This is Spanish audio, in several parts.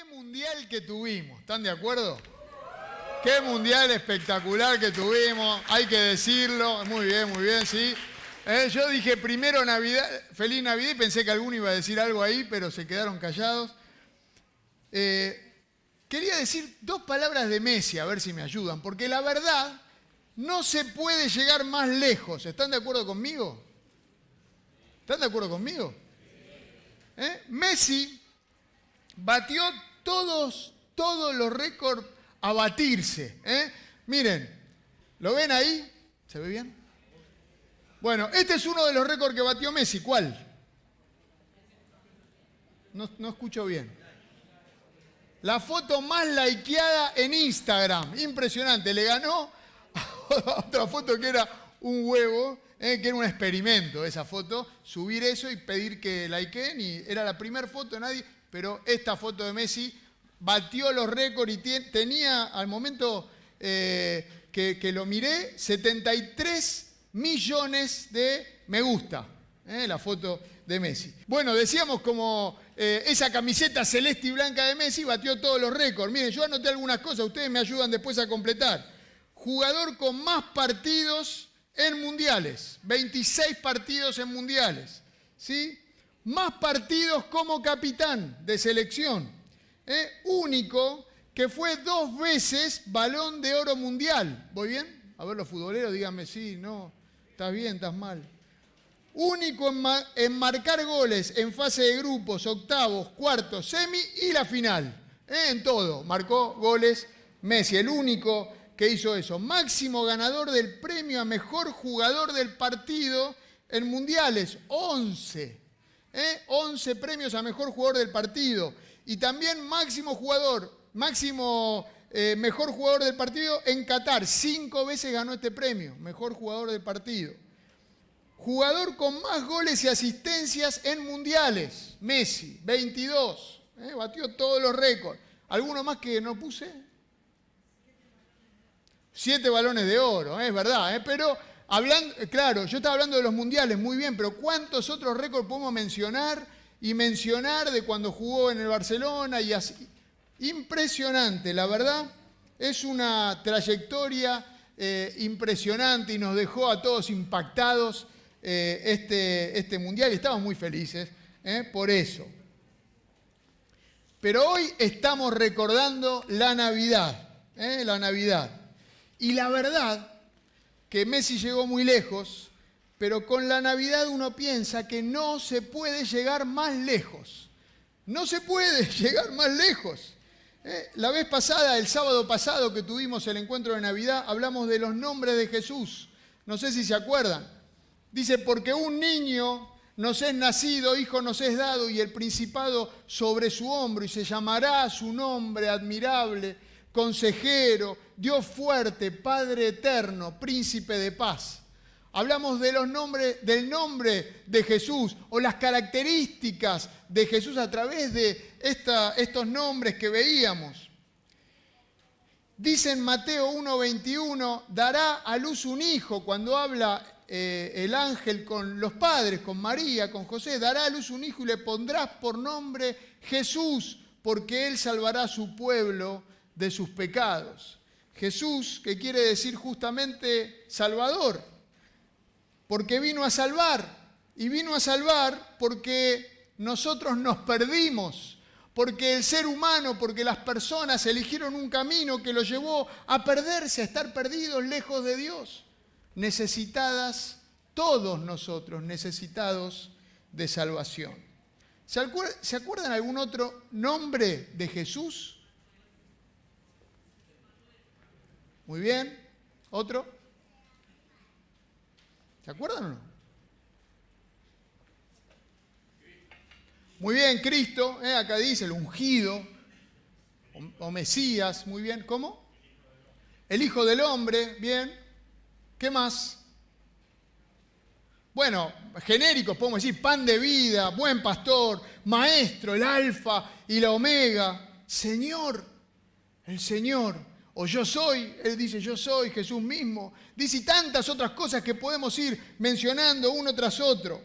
qué mundial que tuvimos, ¿están de acuerdo? Qué mundial espectacular que tuvimos, hay que decirlo, muy bien, muy bien, sí. Eh, yo dije primero Navidad, feliz Navidad y pensé que alguno iba a decir algo ahí, pero se quedaron callados. Eh, quería decir dos palabras de Messi, a ver si me ayudan, porque la verdad no se puede llegar más lejos. ¿Están de acuerdo conmigo? ¿Están de acuerdo conmigo? ¿Eh? Messi batió todos, todos los récords a batirse. ¿eh? Miren, ¿lo ven ahí? ¿Se ve bien? Bueno, este es uno de los récords que batió Messi. ¿Cuál? No, no escucho bien. La foto más likeada en Instagram. Impresionante. Le ganó a otra foto que era un huevo, ¿eh? que era un experimento esa foto. Subir eso y pedir que likeen. Y era la primera foto nadie pero esta foto de Messi batió los récords y tenía al momento eh, que, lo miré 73 millones de me gusta, eh, la foto de Messi. Bueno, decíamos como eh, esa camiseta celeste y blanca de Messi batió todos los récords. Miren, yo anoté algunas cosas, ustedes me ayudan después a completar. Jugador con más partidos en mundiales, 26 partidos en mundiales. ¿Sí? Más partidos como capitán de selección. ¿eh? Único que fue dos veces balón de oro mundial. ¿Voy bien? A ver los futboleros, díganme sí, no, estás bien, estás mal. Único en, marcar goles en fase de grupos, octavos, cuartos, semi y la final. ¿eh? En todo, marcó goles Messi, el único que hizo eso. Máximo ganador del premio a mejor jugador del partido en mundiales, 11. 11 ¿eh? premios a mejor jugador del partido. Y también máximo jugador, máximo eh, mejor jugador del partido en Qatar. Cinco veces ganó este premio, mejor jugador del partido. Jugador con más goles y asistencias en mundiales, Messi, 22. ¿eh? Batió todos los récords. ¿Alguno más que no puse? Siete balones de oro, es verdad, pero Hablando, claro, yo estaba hablando de los mundiales, muy bien, pero ¿cuántos otros récords podemos mencionar y mencionar de cuando jugó en el Barcelona y así? Impresionante, la verdad, es una trayectoria eh, impresionante y nos dejó a todos impactados eh, este, este mundial y estamos muy felices eh, por eso. Pero hoy estamos recordando la Navidad, la Navidad. Y la verdad que Messi llegó muy lejos, pero con la Navidad uno piensa que no se puede llegar más lejos. No se puede llegar más lejos. Eh, la vez pasada, el sábado pasado que tuvimos el encuentro de Navidad, hablamos de los nombres de Jesús. No sé si se acuerdan. Dice, porque un niño nos es nacido, hijo nos es dado, y el principado sobre su hombro, y se llamará su nombre admirable consejero, Dios fuerte, Padre eterno, príncipe de paz. Hablamos de los nombres, del nombre de Jesús o las características de Jesús a través de estos nombres que veíamos. Dice en Mateo 1:21, dará a luz un hijo cuando habla eh, el ángel con los padres, con María, con José, dará a luz un hijo y le pondrás por nombre Jesús, porque él salvará a su pueblo de sus pecados. Jesús, que quiere decir justamente Salvador, porque vino a salvar, y vino a salvar porque nosotros nos perdimos, porque el ser humano, porque las personas eligieron un camino que los llevó a perderse, a estar perdidos lejos de Dios, necesitadas, todos nosotros necesitados de salvación. ¿Se acuerdan algún otro nombre de Jesús? Muy bien. ¿Otro? ¿Se acuerdan o no? Muy bien, Cristo, eh, acá dice el ungido o, o Mesías, muy bien. ¿Cómo? El Hijo del Hombre, bien. ¿Qué más? Bueno, genéricos podemos decir pan de vida, buen pastor, maestro, el alfa y la omega, Señor, el Señor. O yo soy, Él dice yo soy, Jesús mismo. Dice tantas otras cosas que podemos ir mencionando uno tras otro.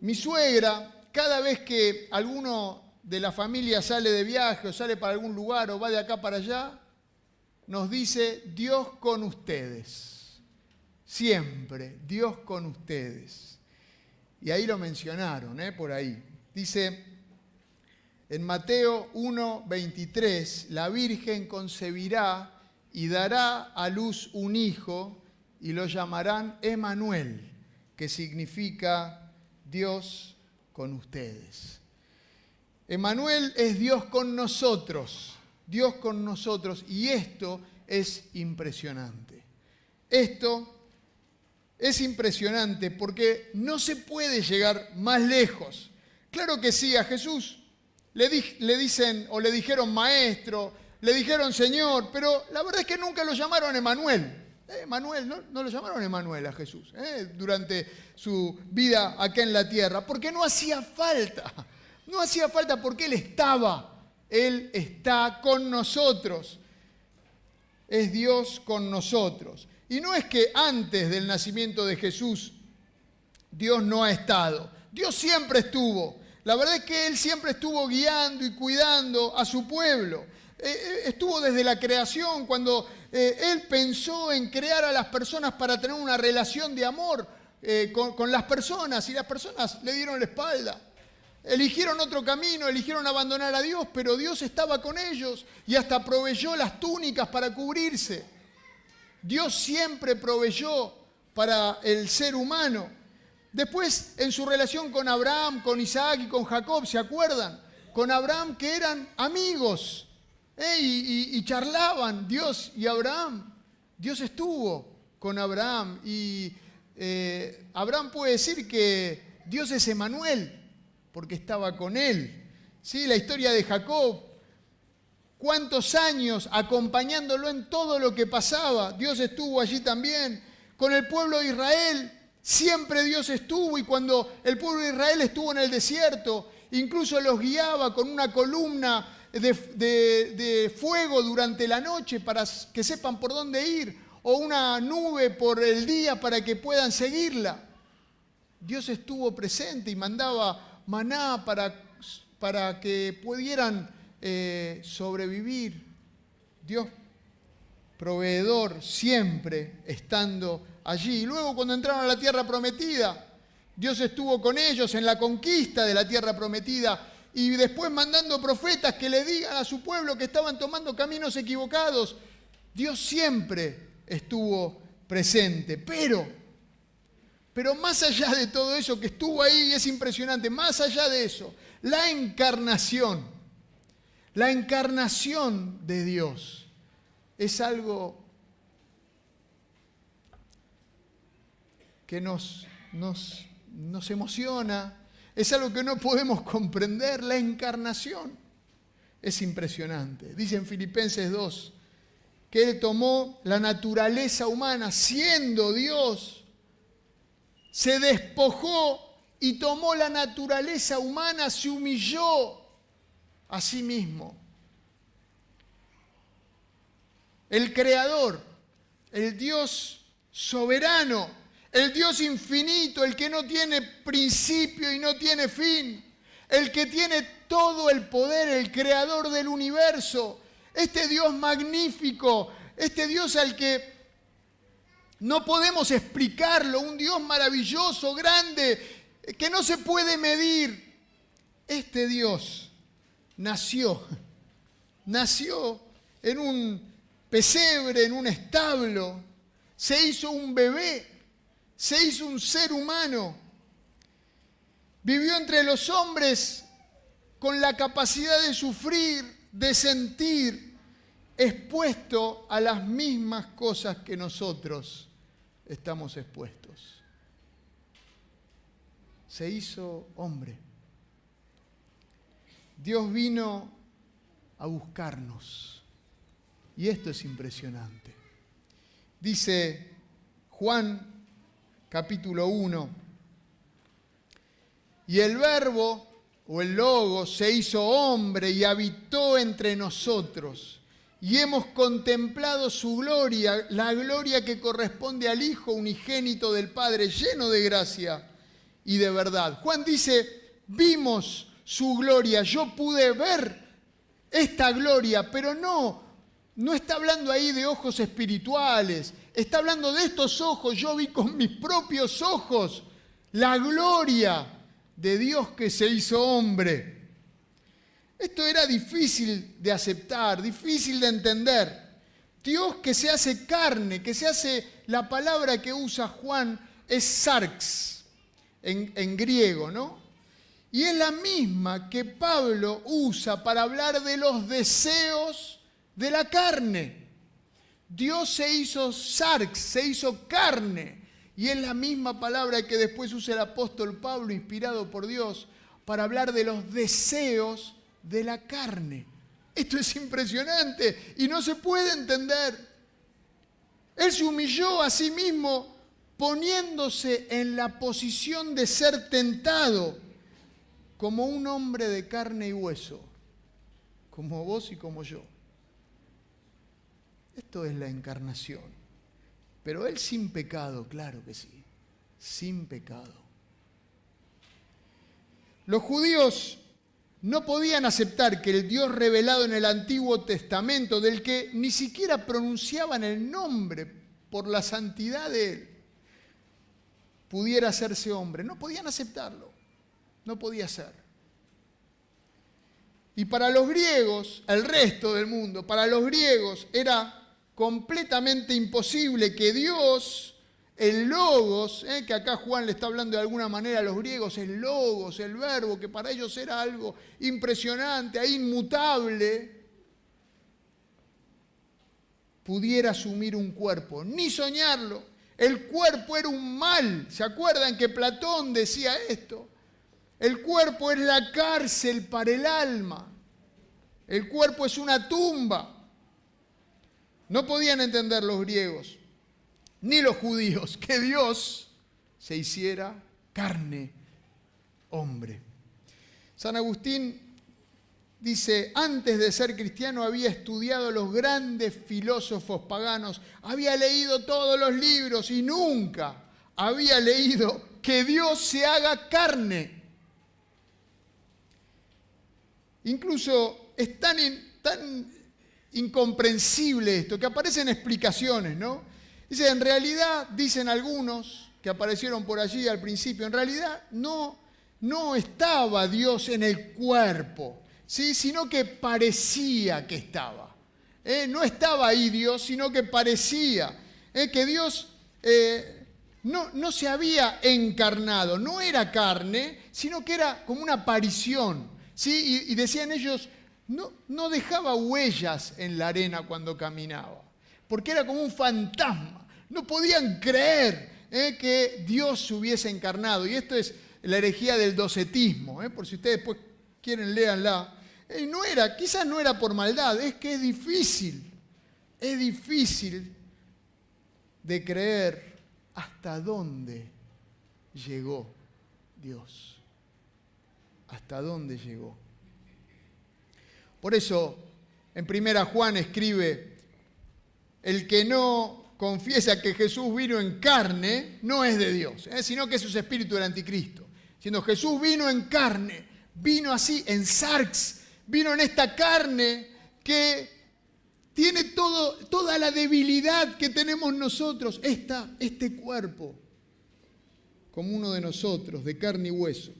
Mi suegra, cada vez que alguno de la familia sale de viaje o sale para algún lugar o va de acá para allá, nos dice Dios con ustedes. Siempre, Dios con ustedes. Y ahí lo mencionaron, ¿eh? por ahí. Dice en Mateo 1:23, la Virgen concebirá y dará a luz un hijo y lo llamarán Emanuel, que significa Dios con ustedes. Emanuel es Dios con nosotros, Dios con nosotros, y esto es impresionante. Esto es impresionante porque no se puede llegar más lejos. Claro que sí, a Jesús le, dicen o le dijeron maestro, le dijeron Señor, pero la verdad es que nunca lo llamaron Emanuel. Eh, Manuel, no, lo llamaron Emanuel a Jesús eh, durante su vida acá en la tierra, porque no hacía falta. No hacía falta porque Él estaba. Él está con nosotros. Es Dios con nosotros. Y no es que antes del nacimiento de Jesús Dios no ha estado. Dios siempre estuvo. La verdad es que Él siempre estuvo guiando y cuidando a su pueblo. Eh, estuvo desde la creación cuando eh, Él pensó en crear a las personas para tener una relación de amor eh, con, las personas y las personas le dieron la espalda. Eligieron otro camino, eligieron abandonar a Dios, pero Dios estaba con ellos y hasta proveyó las túnicas para cubrirse. Dios siempre proveyó para el ser humano. Después, en su relación con Abraham, con Isaac y con Jacob, ¿se acuerdan? Con Abraham que eran amigos. Eh, y, charlaban Dios y Abraham. Dios estuvo con Abraham y eh, Abraham puede decir que Dios es Emanuel porque estaba con él. ¿Sí? La historia de Jacob, cuántos años acompañándolo en todo lo que pasaba. Dios estuvo allí también. Con el pueblo de Israel, siempre Dios estuvo y cuando el pueblo de Israel estuvo en el desierto, incluso los guiaba con una columna de, fuego durante la noche para que sepan por dónde ir, o una nube por el día para que puedan seguirla. Dios estuvo presente y mandaba maná para, para que pudieran eh, sobrevivir. Dios proveedor siempre estando allí. Y luego cuando entraron a la tierra prometida, Dios estuvo con ellos en la conquista de la tierra prometida y después mandando profetas que le digan a su pueblo que estaban tomando caminos equivocados. Dios siempre estuvo presente, pero, pero más allá de todo eso que estuvo ahí y es impresionante, más allá de eso, la encarnación, la encarnación de Dios es algo que nos, nos, nos emociona, es algo que no podemos comprender, la encarnación. Es impresionante. Dice en Filipenses 2 que Él tomó la naturaleza humana siendo Dios, se despojó y tomó la naturaleza humana, se humilló a sí mismo. El creador, el Dios soberano, el Dios infinito, el que no tiene principio y no tiene fin, el que tiene todo el poder, el creador del universo, este Dios magnífico, este Dios al que no podemos explicarlo, un Dios maravilloso, grande, que no se puede medir. Este Dios nació, nació en un pesebre, en un establo, se hizo un bebé se hizo un ser humano, vivió entre los hombres con la capacidad de sufrir, de sentir, expuesto a las mismas cosas que nosotros estamos expuestos. Se hizo hombre. Dios vino a buscarnos. Y esto es impresionante. Dice Juan capítulo 1. Y el verbo o el logo se hizo hombre y habitó entre nosotros. Y hemos contemplado su gloria, la gloria que corresponde al Hijo unigénito del Padre, lleno de gracia y de verdad. Juan dice, vimos su gloria. Yo pude ver esta gloria, pero no, no está hablando ahí de ojos espirituales, está hablando de estos ojos. Yo vi con mis propios ojos la gloria de Dios que se hizo hombre. Esto era difícil de aceptar, difícil de entender. Dios que se hace carne, que se hace, la palabra que usa Juan es sarx en, en griego, ¿no? Y es la misma que Pablo usa para hablar de los deseos de la carne. Dios se hizo sarx, se hizo carne. Y es la misma palabra que después usa el apóstol Pablo, inspirado por Dios, para hablar de los deseos de la carne. Esto es impresionante y no se puede entender. Él se humilló a sí mismo poniéndose en la posición de ser tentado como un hombre de carne y hueso, como vos y como yo. Esto es la encarnación. Pero Él sin pecado, claro que sí, sin pecado. Los judíos no podían aceptar que el Dios revelado en el Antiguo Testamento, del que ni siquiera pronunciaban el nombre por la santidad de Él, pudiera hacerse hombre. No podían aceptarlo. No podía ser. Y para los griegos, el resto del mundo, para los griegos era completamente imposible que Dios el logos, eh, que acá Juan le está hablando de alguna manera a los griegos, el logos, el verbo, que para ellos era algo impresionante, inmutable, pudiera asumir un cuerpo, ni soñarlo. El cuerpo era un mal. ¿Se acuerdan que Platón decía esto? El cuerpo es la cárcel para el alma. El cuerpo es una tumba. No podían entender los griegos ni los judíos, que Dios se hiciera carne, hombre. San Agustín dice, antes de ser cristiano había estudiado los grandes filósofos paganos, había leído todos los libros y nunca había leído que Dios se haga carne. Incluso es tan, tan incomprensible esto que aparecen explicaciones, ¿no? Dice, en realidad, dicen algunos que aparecieron por allí al principio, en realidad no, no estaba Dios en el cuerpo, ¿sí? sino que parecía que estaba. ¿eh? No estaba ahí Dios, sino que parecía ¿eh? que Dios eh, no, no se había encarnado, no era carne, sino que era como una aparición. ¿sí? Y, y decían ellos, no, dejaba huellas en la arena cuando caminaba porque era como un fantasma. No podían creer eh, que Dios se hubiese encarnado. Y esto es la herejía del docetismo, eh, por si ustedes después quieren, léanla. Eh, no era, quizás no era por maldad, es que es difícil, es difícil de creer hasta dónde llegó Dios. Hasta dónde llegó. Por eso, en primera Juan escribe, el que no confiesa que Jesús vino en carne no es de Dios, ¿eh? sino que es su espíritu del anticristo. Siendo Jesús vino en carne, vino así en sarx, vino en esta carne que tiene toda la debilidad que tenemos nosotros, esta, este cuerpo, como uno de nosotros, de carne y hueso.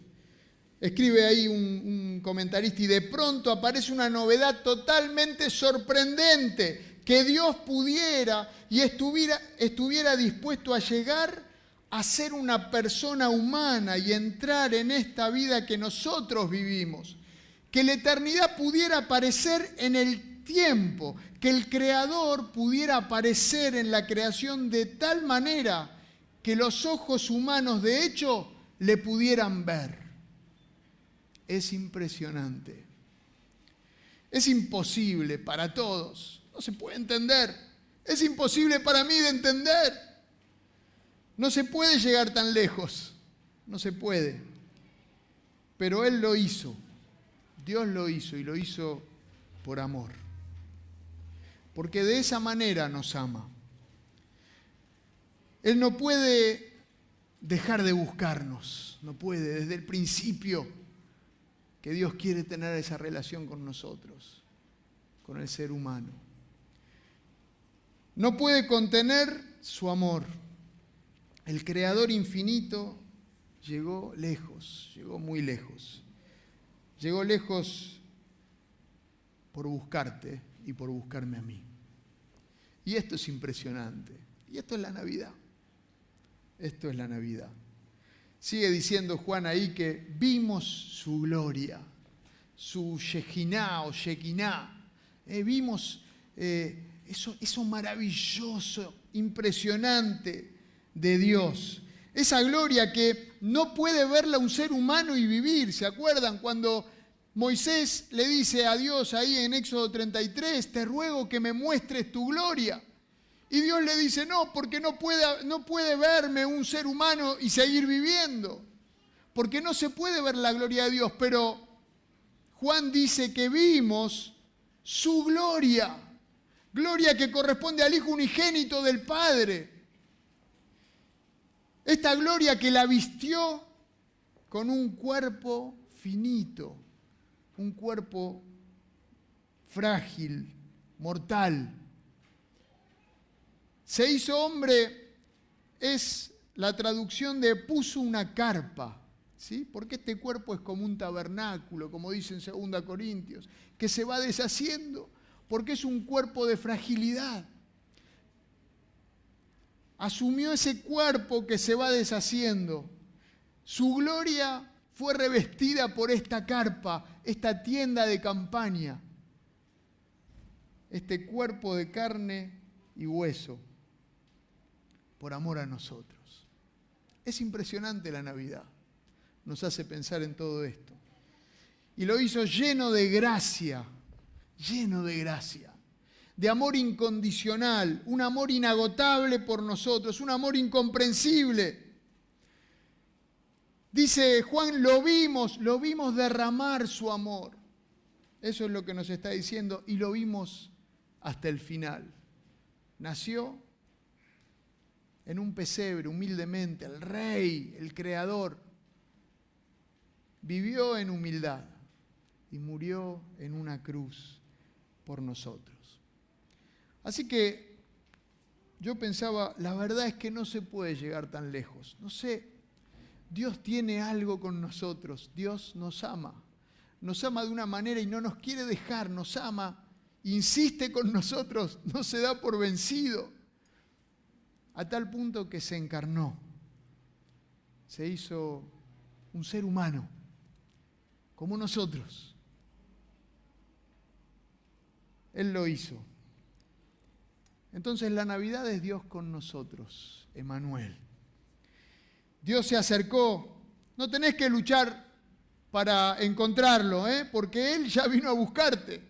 Escribe ahí un, comentarista y de pronto aparece una novedad totalmente sorprendente que Dios pudiera y estuviera dispuesto a llegar a ser una persona humana y entrar en esta vida que nosotros vivimos. Que la eternidad pudiera aparecer en el tiempo, que el Creador pudiera aparecer en la creación de tal manera que los ojos humanos de hecho le pudieran ver. Es impresionante. Es imposible para todos no se puede entender. Es imposible para mí de entender. No se puede llegar tan lejos. No se puede. Pero Él lo hizo. Dios lo hizo y lo hizo por amor. Porque de esa manera nos ama. Él no puede dejar de buscarnos. No puede. Desde el principio que Dios quiere tener esa relación con nosotros, con el ser humano. No puede contener su amor. El Creador infinito llegó lejos, llegó muy lejos. Llegó lejos por buscarte y por buscarme a mí. Y esto es impresionante. Y esto es la Navidad. Esto es la Navidad. Sigue diciendo Juan ahí que vimos su gloria, su Shekinah o Shekinah. Eh, vimos eh, eso, eso maravilloso, impresionante de Dios. Esa gloria que no puede verla un ser humano y vivir. ¿Se acuerdan cuando Moisés le dice a Dios ahí en Éxodo 33, te ruego que me muestres tu gloria? Y Dios le dice, no, porque no puede, no puede verme un ser humano y seguir viviendo. Porque no se puede ver la gloria de Dios. Pero Juan dice que vimos su gloria. Gloria que corresponde al Hijo unigénito del Padre. Esta gloria que la vistió con un cuerpo finito, un cuerpo frágil, mortal. Se hizo hombre es la traducción de puso una carpa, ¿sí? Porque este cuerpo es como un tabernáculo, como dice en 2 Corintios, que se va deshaciendo, porque es un cuerpo de fragilidad asumió ese cuerpo que se va deshaciendo. Su gloria fue revestida por esta carpa, esta tienda de campaña, este cuerpo de carne y hueso, por amor a nosotros. Es impresionante la Navidad, nos hace pensar en todo esto. Y lo hizo lleno de gracia, lleno de gracia de amor incondicional, un amor inagotable por nosotros, un amor incomprensible. Dice Juan, lo vimos, lo vimos derramar su amor. Eso es lo que nos está diciendo y lo vimos hasta el final. Nació en un pesebre, humildemente, el rey, el creador. Vivió en humildad y murió en una cruz por nosotros. Así que yo pensaba, la verdad es que no se puede llegar tan lejos. No sé, Dios tiene algo con nosotros, Dios nos ama. Nos ama de una manera y no nos quiere dejar, nos ama, insiste con nosotros, no se da por vencido. A tal punto que se encarnó, se hizo un ser humano, como nosotros. Él lo hizo. Entonces la Navidad es Dios con nosotros, Emanuel. Dios se acercó. No tenés que luchar para encontrarlo, ¿eh? porque Él ya vino a buscarte.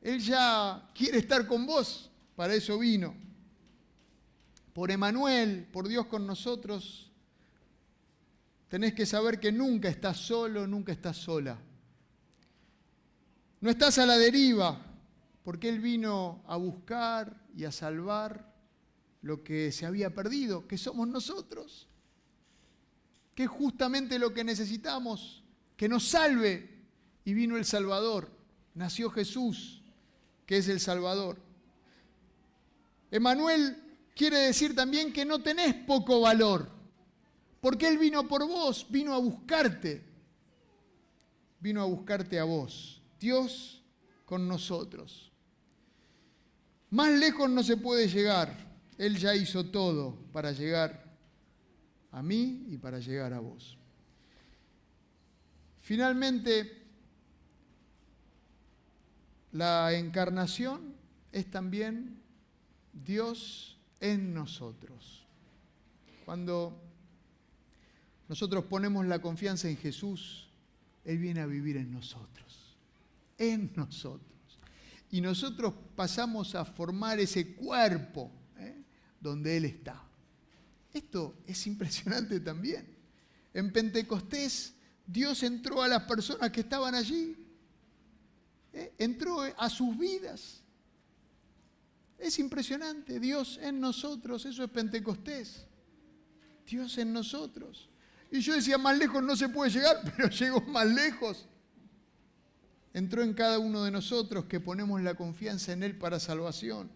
Él ya quiere estar con vos, para eso vino. Por Emanuel, por Dios con nosotros, tenés que saber que nunca estás solo, nunca estás sola. No estás a la deriva, porque Él vino a buscar y a salvar lo que se había perdido, que somos nosotros, que es justamente lo que necesitamos, que nos salve. Y vino el Salvador, nació Jesús, que es el Salvador. Emanuel quiere decir también que no tenés poco valor, porque Él vino por vos, vino a buscarte, vino a buscarte a vos, Dios con nosotros. Más lejos no se puede llegar. Él ya hizo todo para llegar a mí y para llegar a vos. Finalmente, la encarnación es también Dios en nosotros. Cuando nosotros ponemos la confianza en Jesús, Él viene a vivir en nosotros, en nosotros y nosotros pasamos a formar ese cuerpo ¿eh? donde Él está. Esto es impresionante también. En Pentecostés Dios entró a las personas que estaban allí, ¿eh? entró a sus vidas. Es impresionante, Dios en nosotros, eso es Pentecostés. Dios en nosotros. Y yo decía, más lejos no se puede llegar, pero llegó más lejos. Entró en cada uno de nosotros que ponemos la confianza en Él para salvación.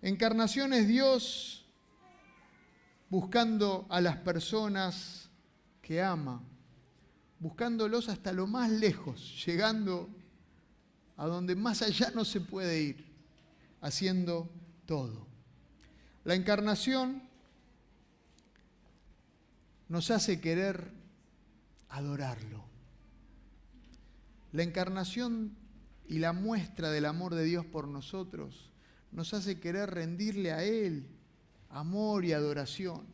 Encarnación es Dios buscando a las personas que ama, buscándolos hasta lo más lejos, llegando a donde más allá no se puede ir, haciendo todo. La encarnación nos hace querer adorarlo. La encarnación y la muestra del amor de Dios por nosotros nos hace querer rendirle a Él amor y adoración.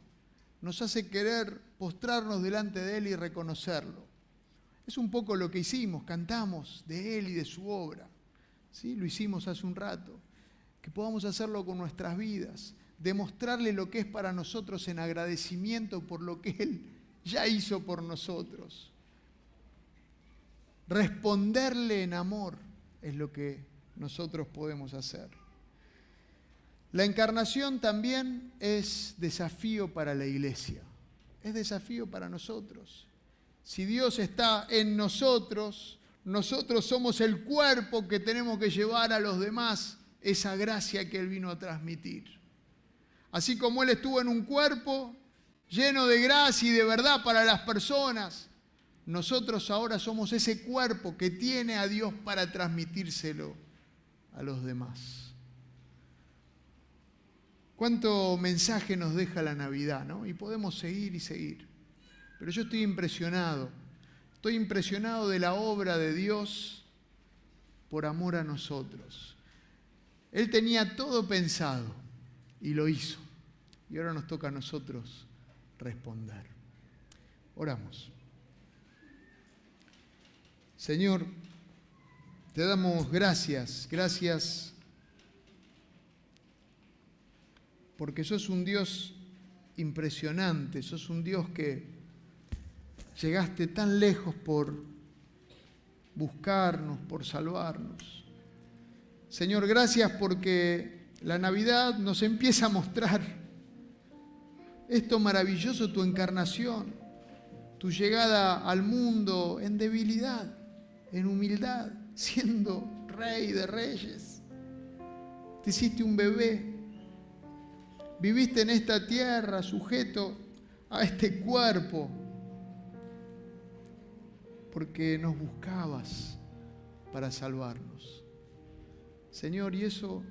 Nos hace querer postrarnos delante de Él y reconocerlo. Es un poco lo que hicimos, cantamos de Él y de su obra. ¿Sí? Lo hicimos hace un rato. Que podamos hacerlo con nuestras vidas, demostrarle lo que es para nosotros en agradecimiento por lo que Él ya hizo por nosotros. Responderle en amor es lo que nosotros podemos hacer. La encarnación también es desafío para la iglesia, es desafío para nosotros. Si Dios está en nosotros, nosotros somos el cuerpo que tenemos que llevar a los demás esa gracia que Él vino a transmitir. Así como Él estuvo en un cuerpo lleno de gracia y de verdad para las personas, nosotros ahora somos ese cuerpo que tiene a Dios para transmitírselo a los demás. Cuánto mensaje nos deja la Navidad, ¿no? Y podemos seguir y seguir. Pero yo estoy impresionado, estoy impresionado de la obra de Dios por amor a nosotros. Él tenía todo pensado y lo hizo. Y ahora nos toca a nosotros responder. Oramos. Señor, te damos gracias, gracias porque sos un Dios impresionante, sos un Dios que llegaste tan lejos por buscarnos, por salvarnos. Señor, gracias porque la Navidad nos empieza a mostrar esto maravilloso, tu encarnación, tu llegada al mundo en debilidad, en humildad, siendo rey de reyes. Te hiciste un bebé, viviste en esta tierra sujeto a este cuerpo, porque nos buscabas para salvarnos. Señor, y eso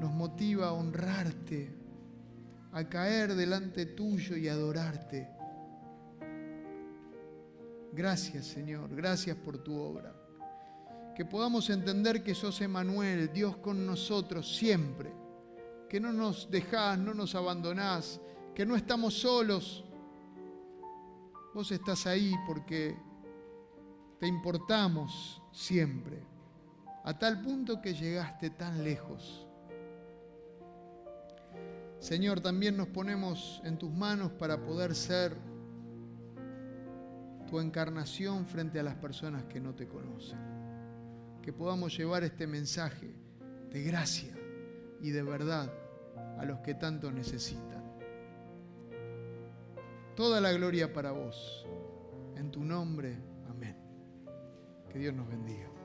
nos motiva a honrarte, a caer delante tuyo y adorarte. Gracias, Señor, gracias por tu obra. Que podamos entender que sos Emanuel, Dios con nosotros siempre. Que no nos dejás, no nos abandonás, que no estamos solos. Vos estás ahí porque te importamos siempre, a tal punto que llegaste tan lejos. Señor, también nos ponemos en tus manos para poder ser tu encarnación frente a las personas que no te conocen. Que podamos llevar este mensaje de gracia y de verdad a los que tanto necesitan. Toda la gloria para vos. En tu nombre. Que Dios nos bendiga.